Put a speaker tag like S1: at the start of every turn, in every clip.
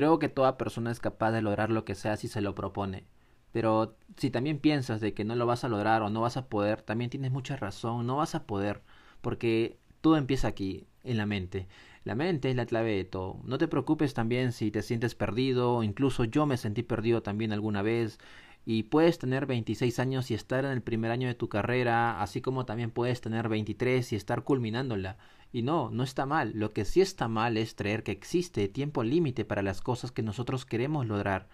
S1: Creo que toda persona es capaz de lograr lo que sea si se lo propone. Pero si también piensas de que no lo vas a lograr o no vas a poder, también tienes mucha razón, no vas a poder, porque todo empieza aquí, en la mente. La mente es la clave de todo. No te preocupes también si te sientes perdido, incluso yo me sentí perdido también alguna vez. Y puedes tener 26 años y estar en el primer año de tu carrera, así como también puedes tener 23 y estar culminándola. Y no, no está mal. Lo que sí está mal es creer que existe tiempo límite para las cosas que nosotros queremos lograr.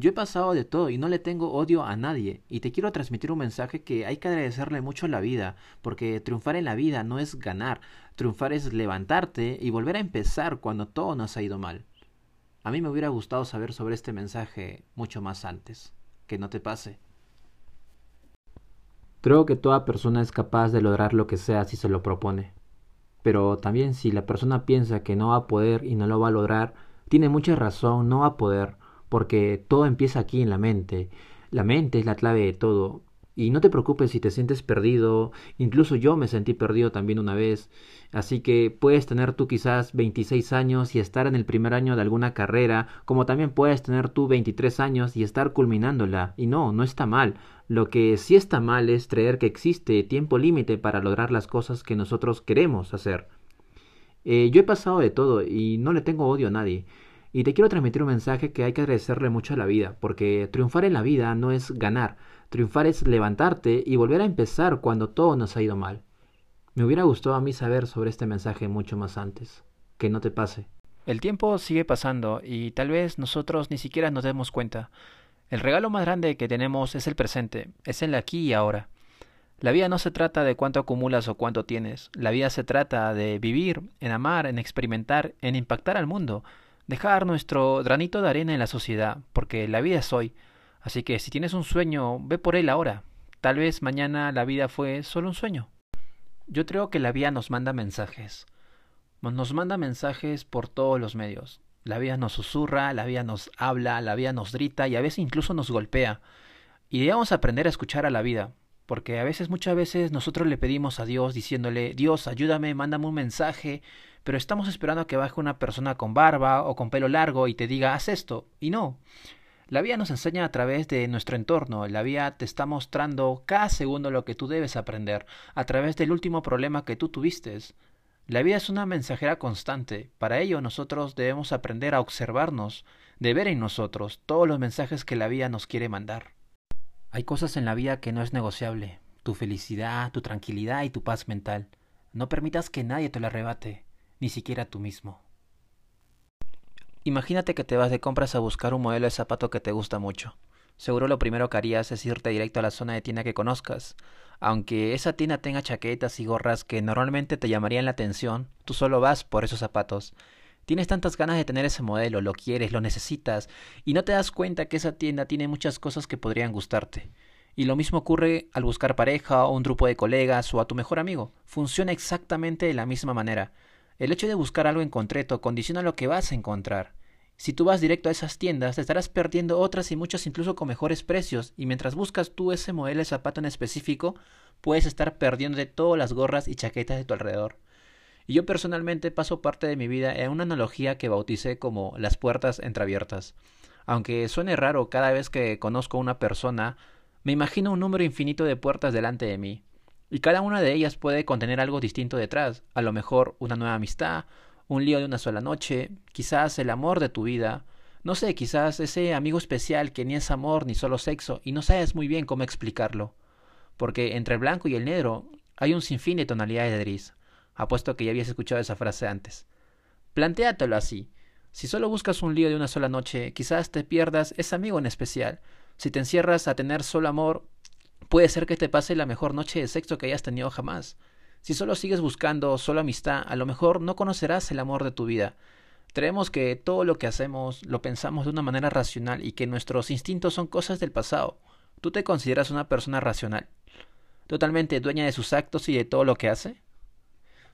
S1: Yo he pasado de todo y no le tengo odio a nadie, y te quiero transmitir un mensaje que hay que agradecerle mucho la vida, porque triunfar en la vida no es ganar, triunfar es levantarte y volver a empezar cuando todo nos ha ido mal. A mí me hubiera gustado saber sobre este mensaje mucho más antes. Que no te pase. Creo que toda persona es capaz de lograr lo que sea si se lo propone. Pero también si la persona piensa que no va a poder y no lo va a lograr, tiene mucha razón, no va a poder porque todo empieza aquí en la mente. La mente es la clave de todo. Y no te preocupes si te sientes perdido, incluso yo me sentí perdido también una vez, así que puedes tener tú quizás 26 años y estar en el primer año de alguna carrera, como también puedes tener tú 23 años y estar culminándola, y no, no está mal. Lo que sí está mal es creer que existe tiempo límite para lograr las cosas que nosotros queremos hacer. Eh, yo he pasado de todo y no le tengo odio a nadie. Y te quiero transmitir un mensaje que hay que agradecerle mucho a la vida, porque triunfar en la vida no es ganar, triunfar es levantarte y volver a empezar cuando todo nos ha ido mal. Me hubiera gustado a mí saber sobre este mensaje mucho más antes. Que no te pase.
S2: El tiempo sigue pasando y tal vez nosotros ni siquiera nos demos cuenta. El regalo más grande que tenemos es el presente, es el aquí y ahora. La vida no se trata de cuánto acumulas o cuánto tienes, la vida se trata de vivir, en amar, en experimentar, en impactar al mundo, dejar nuestro granito de arena en la sociedad, porque la vida es hoy. Así que si tienes un sueño, ve por él ahora. Tal vez mañana la vida fue solo un sueño. Yo creo que la vida nos manda mensajes. Nos manda mensajes por todos los medios. La vida nos susurra, la vida nos habla, la vida nos grita y a veces incluso nos golpea. Y debemos aprender a escuchar a la vida, porque a veces, muchas veces, nosotros le pedimos a Dios diciéndole, Dios, ayúdame, mándame un mensaje, pero estamos esperando a que baje una persona con barba o con pelo largo y te diga haz esto, y no. La vida nos enseña a través de nuestro entorno, la vida te está mostrando cada segundo lo que tú debes aprender, a través del último problema que tú tuviste. La vida es una mensajera constante, para ello nosotros debemos aprender a observarnos, de ver en nosotros todos los mensajes que la vida nos quiere mandar. Hay cosas en la vida que no es negociable, tu felicidad, tu tranquilidad y tu paz mental. No permitas que nadie te lo arrebate ni siquiera tú mismo. Imagínate que te vas de compras a buscar un modelo de zapato que te gusta mucho. Seguro lo primero que harías es irte directo a la zona de tienda que conozcas. Aunque esa tienda tenga chaquetas y gorras que normalmente te llamarían la atención, tú solo vas por esos zapatos. Tienes tantas ganas de tener ese modelo, lo quieres, lo necesitas, y no te das cuenta que esa tienda tiene muchas cosas que podrían gustarte. Y lo mismo ocurre al buscar pareja o un grupo de colegas o a tu mejor amigo. Funciona exactamente de la misma manera. El hecho de buscar algo en concreto condiciona lo que vas a encontrar. Si tú vas directo a esas tiendas, te estarás perdiendo otras y muchas incluso con mejores precios, y mientras buscas tú ese modelo de zapato en específico, puedes estar perdiendo de todas las gorras y chaquetas de tu alrededor. Y yo personalmente paso parte de mi vida en una analogía que bauticé como las puertas entreabiertas. Aunque suene raro cada vez que conozco a una persona, me imagino un número infinito de puertas delante de mí, y cada una de ellas puede contener algo distinto detrás, a lo mejor una nueva amistad, un lío de una sola noche, quizás el amor de tu vida, no sé, quizás ese amigo especial que ni es amor ni solo sexo y no sabes muy bien cómo explicarlo. Porque entre el blanco y el negro hay un sinfín de tonalidades de gris. Apuesto que ya habías escuchado esa frase antes. Plantéatelo así. Si solo buscas un lío de una sola noche, quizás te pierdas ese amigo en especial. Si te encierras a tener solo amor, Puede ser que te pase la mejor noche de sexo que hayas tenido jamás. Si solo sigues buscando solo amistad, a lo mejor no conocerás el amor de tu vida. Creemos que todo lo que hacemos lo pensamos de una manera racional y que nuestros instintos son cosas del pasado. ¿Tú te consideras una persona racional? ¿Totalmente dueña de sus actos y de todo lo que hace?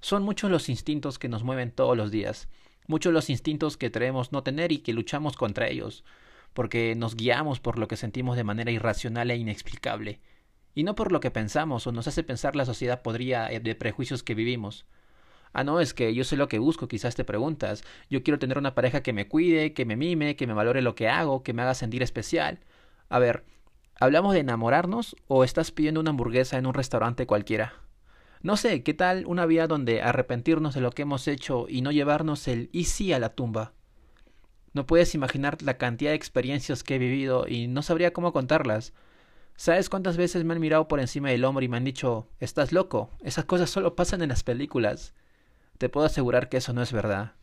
S2: Son muchos los instintos que nos mueven todos los días, muchos los instintos que creemos no tener y que luchamos contra ellos, porque nos guiamos por lo que sentimos de manera irracional e inexplicable y no por lo que pensamos o nos hace pensar la sociedad podría eh, de prejuicios que vivimos. Ah, no, es que yo sé lo que busco, quizás te preguntas. Yo quiero tener una pareja que me cuide, que me mime, que me valore lo que hago, que me haga sentir especial. A ver, ¿hablamos de enamorarnos o estás pidiendo una hamburguesa en un restaurante cualquiera? No sé, ¿qué tal una vida donde arrepentirnos de lo que hemos hecho y no llevarnos el y sí a la tumba? No puedes imaginar la cantidad de experiencias que he vivido y no sabría cómo contarlas. ¿Sabes cuántas veces me han mirado por encima del hombro y me han dicho, estás loco? Esas cosas solo pasan en las películas. Te puedo asegurar que eso no es verdad.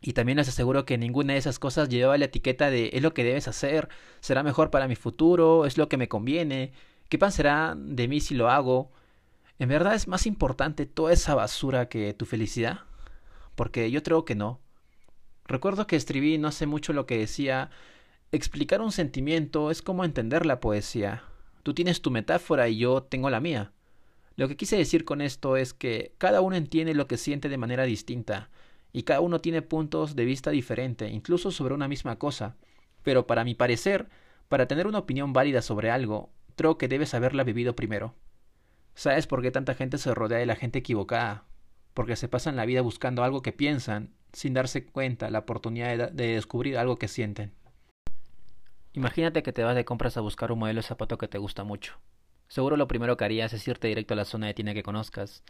S2: Y también les aseguro que ninguna de esas cosas llevaba la etiqueta de es lo que debes hacer, será mejor para mi futuro, es lo que me conviene, qué pensará de mí si lo hago. ¿En verdad es más importante toda esa basura que tu felicidad? Porque yo creo que no. Recuerdo que escribí no hace mucho lo que decía explicar un sentimiento es como entender la poesía. Tú tienes tu metáfora y yo tengo la mía. Lo que quise decir con esto es que cada uno entiende lo que siente de manera distinta, y cada uno tiene puntos de vista diferentes, incluso sobre una misma cosa. Pero para mi parecer, para tener una opinión válida sobre algo, creo que debes haberla vivido primero. ¿Sabes por qué tanta gente se rodea de la gente equivocada? Porque se pasan la vida buscando algo que piensan, sin darse cuenta la oportunidad de, descubrir algo que sienten. Imagínate que te vas de compras a buscar un modelo de zapato que te gusta mucho. Seguro lo primero que harías es irte directo a la zona de tienda que conozcas.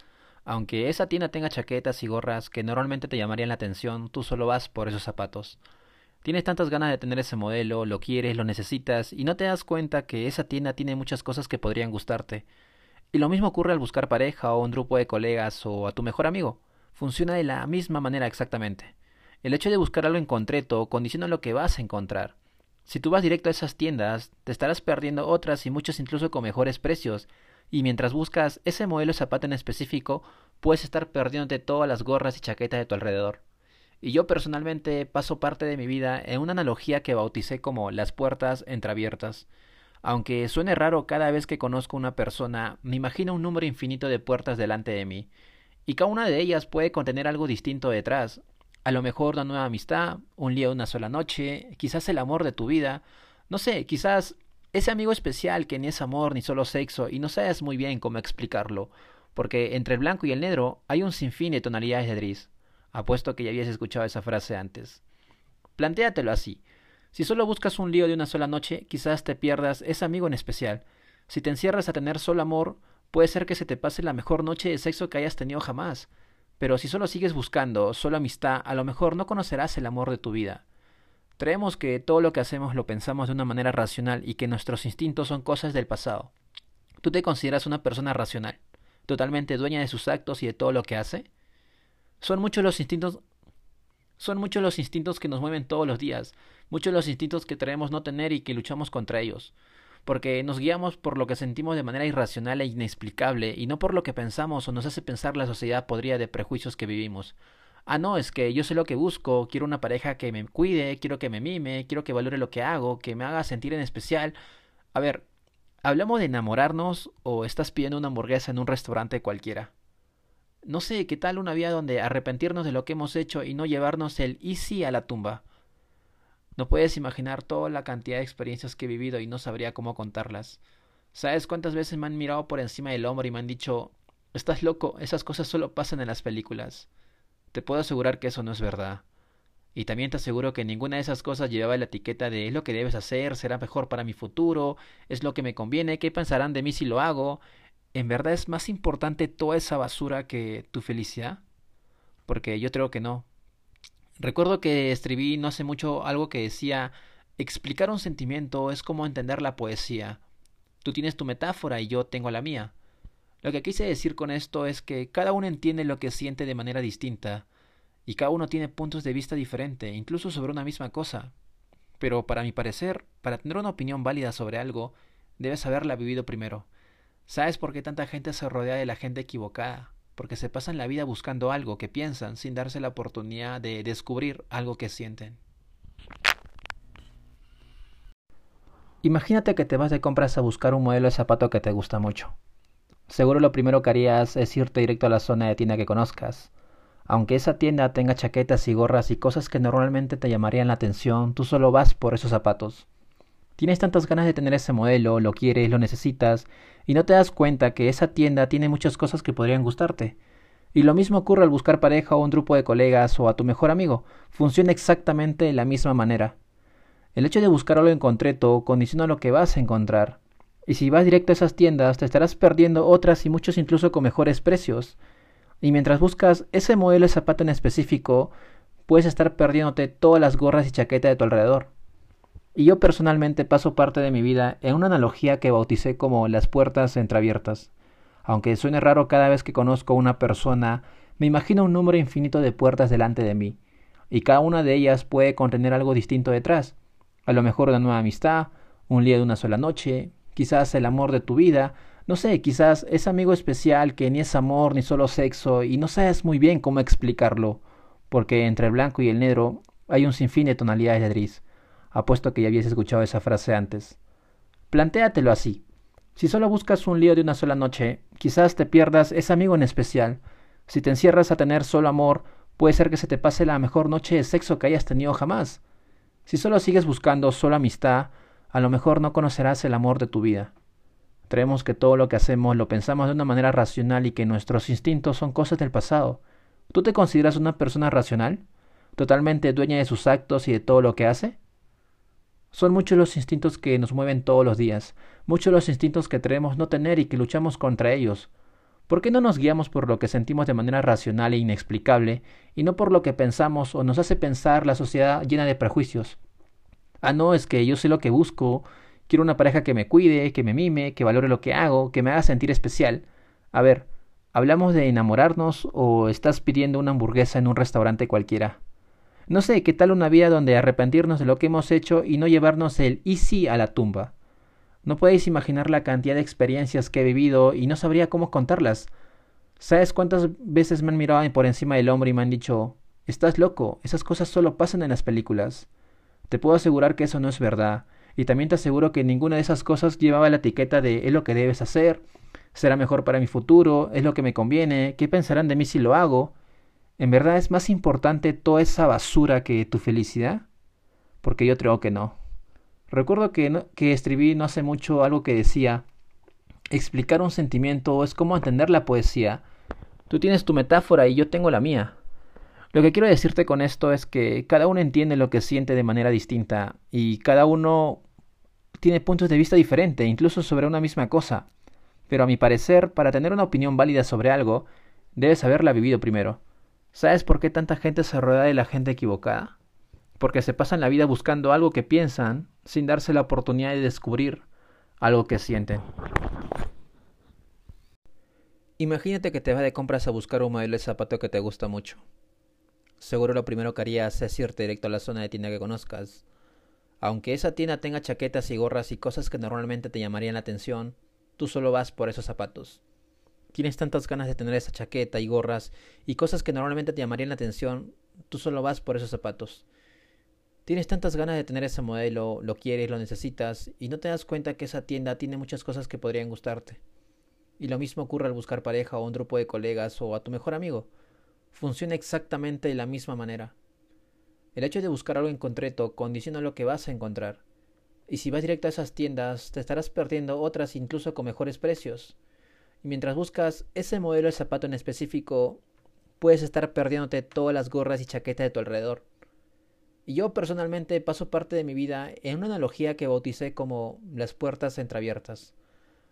S2: Aunque esa tienda tenga chaquetas y gorras que normalmente te llamarían la atención, tú solo vas por esos zapatos. Tienes tantas ganas de tener ese modelo, lo quieres, lo necesitas, y no te das cuenta que esa tienda tiene muchas cosas que podrían gustarte, y lo mismo ocurre al buscar pareja o un grupo de colegas o a tu mejor amigo. Funciona de la misma manera exactamente. El hecho de buscar algo en concreto condiciona lo que vas a encontrar. Si tú vas directo a esas tiendas, te estarás perdiendo otras y muchas incluso con mejores precios, y mientras buscas ese modelo de zapato en específico, puedes estar perdiéndote todas las gorras y chaquetas de tu alrededor. Y yo personalmente paso parte de mi vida en una analogía que bauticé como las puertas entreabiertas. Aunque suene raro cada vez que conozco a una persona, me imagino un número infinito de puertas delante de mí, y cada una de ellas puede contener algo distinto detrás. A lo mejor una nueva amistad, un lío de una sola noche, quizás el amor de tu vida, no sé, quizás ese amigo especial que ni es amor ni solo sexo y no sabes muy bien cómo explicarlo, porque entre el blanco y el negro hay un sinfín de tonalidades de gris. Apuesto que ya habías escuchado esa frase antes. Plantéatelo así. Si solo buscas un lío de una sola noche, quizás te pierdas ese amigo en especial. Si te encierras a tener solo amor, puede ser que se te pase la mejor noche de sexo que hayas tenido jamás. Pero si solo sigues buscando solo amistad, a lo mejor no conocerás el amor de tu vida. Creemos que todo lo que hacemos lo pensamos de una manera racional y que nuestros instintos son cosas del pasado. ¿Tú te consideras una persona racional, totalmente dueña de sus actos y de todo lo que hace? Son muchos los instintos son muchos los instintos que nos mueven todos los días, muchos los instintos que creemos no tener y que luchamos contra ellos, porque nos guiamos por lo que sentimos de manera irracional e inexplicable y no por lo que pensamos o nos hace pensar la sociedad podrida de prejuicios que vivimos. Ah, no, es que yo sé lo que busco, quiero una pareja que me cuide, quiero que me mime, quiero que valore lo que hago, que me haga sentir en especial. A ver, ¿hablamos de enamorarnos o estás pidiendo una hamburguesa en un restaurante cualquiera? No sé, ¿qué tal una vida donde arrepentirnos de lo que hemos hecho y no llevarnos el y sí a la tumba? No puedes imaginar toda la cantidad de experiencias que he vivido y no sabría cómo contarlas. ¿Sabes cuántas veces me han mirado por encima del hombro y me han dicho Estás loco, esas cosas solo pasan en las películas? Te puedo asegurar que eso no es verdad. Y también te aseguro que ninguna de esas cosas llevaba la etiqueta de es lo que debes hacer, será mejor para mi futuro, es lo que me conviene, qué pensarán de mí si lo hago, ¿en verdad es más importante toda esa basura que tu felicidad? Porque yo creo que no. Recuerdo que escribí no hace mucho algo que decía explicar un sentimiento es como entender la poesía. Tú tienes tu metáfora y yo tengo la mía. Lo que quise decir con esto es que cada uno entiende lo que siente de manera distinta, y cada uno tiene puntos de vista diferentes, incluso sobre una misma cosa. Pero para mi parecer, para tener una opinión válida sobre algo, debes haberla vivido primero. ¿Sabes por qué tanta gente se rodea de la gente equivocada? Porque se pasan la vida buscando algo que piensan sin darse la oportunidad de descubrir algo que sienten. Imagínate que te vas de compras a buscar un modelo de zapato que te gusta mucho. Seguro lo primero que harías es irte directo a la zona de tienda que conozcas. Aunque esa tienda tenga chaquetas y gorras y cosas que normalmente te llamarían la atención, tú solo vas por esos zapatos. Tienes tantas ganas de tener ese modelo, lo quieres, lo necesitas, y no te das cuenta que esa tienda tiene muchas cosas que podrían gustarte. Y lo mismo ocurre al buscar pareja o un grupo de colegas o a tu mejor amigo. Funciona exactamente de la misma manera. El hecho de buscar algo en concreto condiciona lo que vas a encontrar. Y si vas directo a esas tiendas, te estarás perdiendo otras y muchos incluso con mejores precios. Y mientras buscas ese modelo de zapato en específico, puedes estar perdiéndote todas las gorras y chaquetas de tu alrededor. Y yo personalmente paso parte de mi vida en una analogía que bauticé como las puertas entreabiertas. Aunque suene raro cada vez que conozco a una persona, me imagino un número infinito de puertas delante de mí, y cada una de ellas puede contener algo distinto detrás. A lo mejor una nueva amistad, un día de una sola noche, quizás el amor de tu vida, no sé, quizás ese amigo especial que ni es amor ni solo sexo y no sabes muy bien cómo explicarlo, porque entre el blanco y el negro hay un sinfín de tonalidades de gris. Apuesto que ya habías escuchado esa frase antes. Plantéatelo así. Si solo buscas un lío de una sola noche, quizás te pierdas ese amigo en especial. Si te encierras a tener solo amor, puede ser que se te pase la mejor noche de sexo que hayas tenido jamás. Si solo sigues buscando solo amistad, a lo mejor no conocerás el amor de tu vida. Creemos que todo lo que hacemos lo pensamos de una manera racional y que nuestros instintos son cosas del pasado. ¿Tú te consideras una persona racional? ¿Totalmente dueña de sus actos y de todo lo que hace? Son muchos los instintos que nos mueven todos los días, muchos los instintos que creemos no tener y que luchamos contra ellos. ¿Por qué no nos guiamos por lo que sentimos de manera racional e inexplicable y no por lo que pensamos o nos hace pensar la sociedad llena de prejuicios? Ah, no, es que yo sé lo que busco, quiero una pareja que me cuide, que me mime, que valore lo que hago, que me haga sentir especial. A ver, ¿hablamos de enamorarnos o estás pidiendo una hamburguesa en un restaurante cualquiera? No sé, ¿qué tal una vida donde arrepentirnos de lo que hemos hecho y no llevarnos el easy a la tumba? No podéis imaginar la cantidad de experiencias que he vivido y no sabría cómo contarlas. ¿Sabes cuántas veces me han mirado por encima del hombro y me han dicho Estás loco, esas cosas solo pasan en las películas? Te puedo asegurar que eso no es verdad, y también te aseguro que ninguna de esas cosas llevaba la etiqueta de es lo que debes hacer, será mejor para mi futuro, es lo que me conviene, qué pensarán de mí si lo hago. ¿En verdad es más importante toda esa basura que tu felicidad? Porque yo creo que no. Recuerdo que, escribí no hace mucho algo que decía, explicar un sentimiento es como entender la poesía. Tú tienes tu metáfora y yo tengo la mía. Lo que quiero decirte con esto es que cada uno entiende lo que siente de manera distinta y cada uno tiene puntos de vista diferentes, incluso sobre una misma cosa. Pero a mi parecer, para tener una opinión válida sobre algo, debes haberla vivido primero. ¿Sabes por qué tanta gente se rodea de la gente equivocada? Porque se pasan la vida buscando algo que piensan sin darse la oportunidad de descubrir algo que sienten. Imagínate que te vas de compras a buscar un modelo de zapato que te gusta mucho. Seguro lo primero que harías es irte directo a la zona de tienda que conozcas. Aunque esa tienda tenga chaquetas y gorras y cosas que normalmente te llamarían la atención, tú solo vas por esos zapatos. Tienes tantas ganas de tener esa chaqueta y gorras y cosas que normalmente te llamarían la atención, tú solo vas por esos zapatos. Tienes tantas ganas de tener ese modelo, lo quieres, lo necesitas y no te das cuenta que esa tienda tiene muchas cosas que podrían gustarte. Y lo mismo ocurre al buscar pareja o un grupo de colegas o a tu mejor amigo. Funciona exactamente de la misma manera. El hecho de buscar algo en concreto condiciona lo que vas a encontrar. Y si vas directo a esas tiendas, te estarás perdiendo otras incluso con mejores precios. Y mientras buscas ese modelo de zapato en específico, puedes estar perdiéndote todas las gorras y chaquetas de tu alrededor. Y yo personalmente paso parte de mi vida en una analogía que bauticé como las puertas entreabiertas.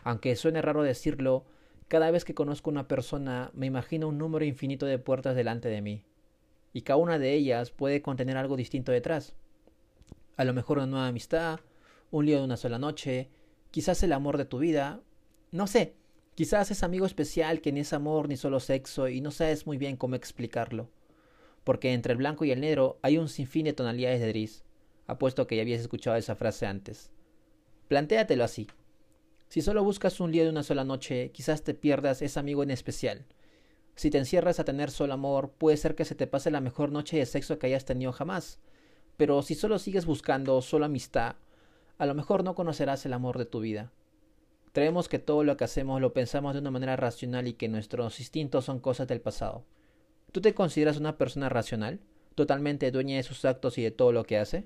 S2: Aunque suene raro decirlo, cada vez que conozco una persona me imagino un número infinito de puertas delante de mí. Y cada una de ellas puede contener algo distinto detrás. A lo mejor una nueva amistad, un lío de una sola noche, quizás el amor de tu vida, no sé, Quizás es amigo especial que ni es amor ni solo sexo y no sabes muy bien cómo explicarlo. Porque entre el blanco y el negro hay un sinfín de tonalidades de gris. Apuesto que ya habías escuchado esa frase antes. Plantéatelo así. Si solo buscas un día de una sola noche, quizás te pierdas ese amigo en especial. Si te encierras a tener solo amor, puede ser que se te pase la mejor noche de sexo que hayas tenido jamás. Pero si solo sigues buscando solo amistad, a lo mejor no conocerás el amor de tu vida. Creemos que todo lo que hacemos lo pensamos de una manera racional y que nuestros instintos son cosas del pasado. ¿Tú te consideras una persona racional? ¿Totalmente dueña de sus actos y de todo lo que hace?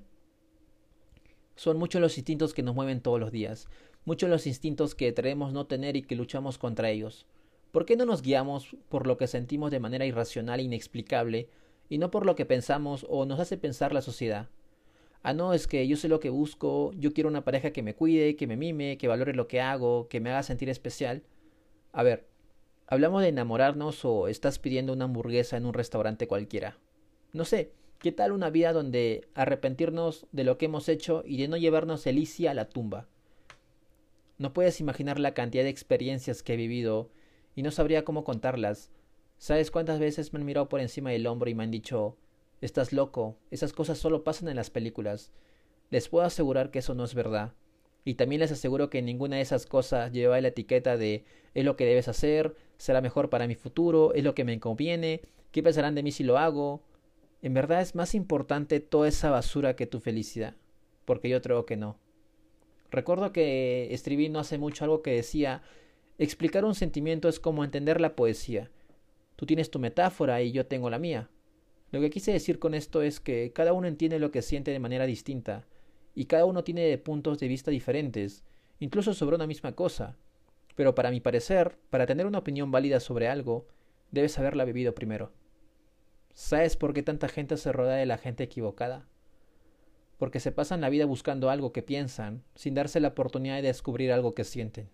S2: Son muchos los instintos que nos mueven todos los días, muchos los instintos que creemos no tener y que luchamos contra ellos. ¿Por qué no nos guiamos por lo que sentimos de manera irracional e inexplicable y no por lo que pensamos o nos hace pensar la sociedad? Ah, no, es que yo sé lo que busco, yo quiero una pareja que me cuide, que me mime, que valore lo que hago, que me haga sentir especial. A ver, ¿hablamos de enamorarnos o estás pidiendo una hamburguesa en un restaurante cualquiera? No sé, ¿qué tal una vida donde arrepentirnos de lo que hemos hecho y de no llevarnos Elicia a la tumba? No puedes imaginar la cantidad de experiencias que he vivido y no sabría cómo contarlas. ¿Sabes cuántas veces me han mirado por encima del hombro y me han dicho Estás loco, esas cosas solo pasan en las películas. Les puedo asegurar que eso no es verdad. Y también les aseguro que ninguna de esas cosas lleva la etiqueta de es lo que debes hacer, será mejor para mi futuro, es lo que me conviene, qué pensarán de mí si lo hago. En verdad es más importante toda esa basura que tu felicidad, porque yo creo que no. Recuerdo que escribí no hace mucho algo que decía explicar un sentimiento es como entender la poesía. Tú tienes tu metáfora y yo tengo la mía. Lo que quise decir con esto es que cada uno entiende lo que siente de manera distinta, y cada uno tiene puntos de vista diferentes, incluso sobre una misma cosa. Pero para mi parecer, para tener una opinión válida sobre algo, debes haberla vivido primero. ¿Sabes por qué tanta gente se rodea de la gente equivocada? Porque se pasan la vida buscando algo que piensan, sin darse la oportunidad de descubrir algo que sienten.